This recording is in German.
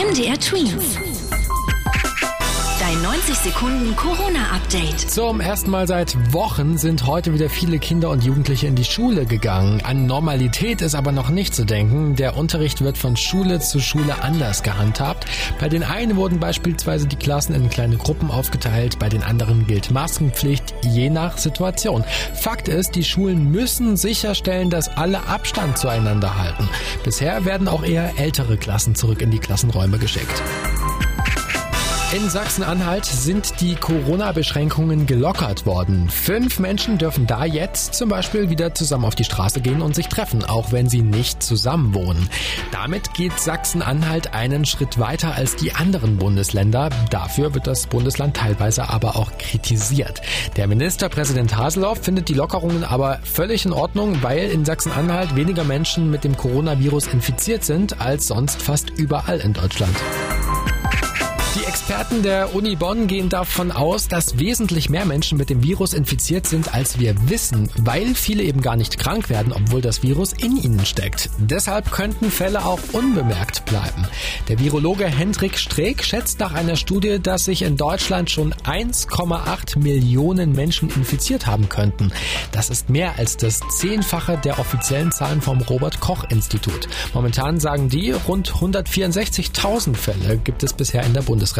MDR Twins. Dein 90 Sekunden Corona-Update. Zum ersten Mal seit Wochen sind heute wieder viele Kinder und Jugendliche in die Schule gegangen. An Normalität ist aber noch nicht zu denken. Der Unterricht wird von Schule zu Schule anders gehandhabt. Bei den einen wurden beispielsweise die Klassen in kleine Gruppen aufgeteilt, bei den anderen gilt Maskenpflicht je nach Situation. Fakt ist, die Schulen müssen sicherstellen, dass alle Abstand zueinander halten. Bisher werden auch eher ältere Klassen zurück in die Klassenräume geschickt. In Sachsen-Anhalt sind die Corona-Beschränkungen gelockert worden. Fünf Menschen dürfen da jetzt zum Beispiel wieder zusammen auf die Straße gehen und sich treffen, auch wenn sie nicht zusammen wohnen. Damit geht Sachsen-Anhalt einen Schritt weiter als die anderen Bundesländer. Dafür wird das Bundesland teilweise aber auch kritisiert. Der Ministerpräsident Haseloff findet die Lockerungen aber völlig in Ordnung, weil in Sachsen-Anhalt weniger Menschen mit dem Coronavirus infiziert sind als sonst fast überall in Deutschland. Experten der Uni Bonn gehen davon aus, dass wesentlich mehr Menschen mit dem Virus infiziert sind, als wir wissen, weil viele eben gar nicht krank werden, obwohl das Virus in ihnen steckt. Deshalb könnten Fälle auch unbemerkt bleiben. Der Virologe Hendrik Streeck schätzt nach einer Studie, dass sich in Deutschland schon 1,8 Millionen Menschen infiziert haben könnten. Das ist mehr als das Zehnfache der offiziellen Zahlen vom Robert Koch Institut. Momentan sagen die, rund 164.000 Fälle gibt es bisher in der Bundesrepublik.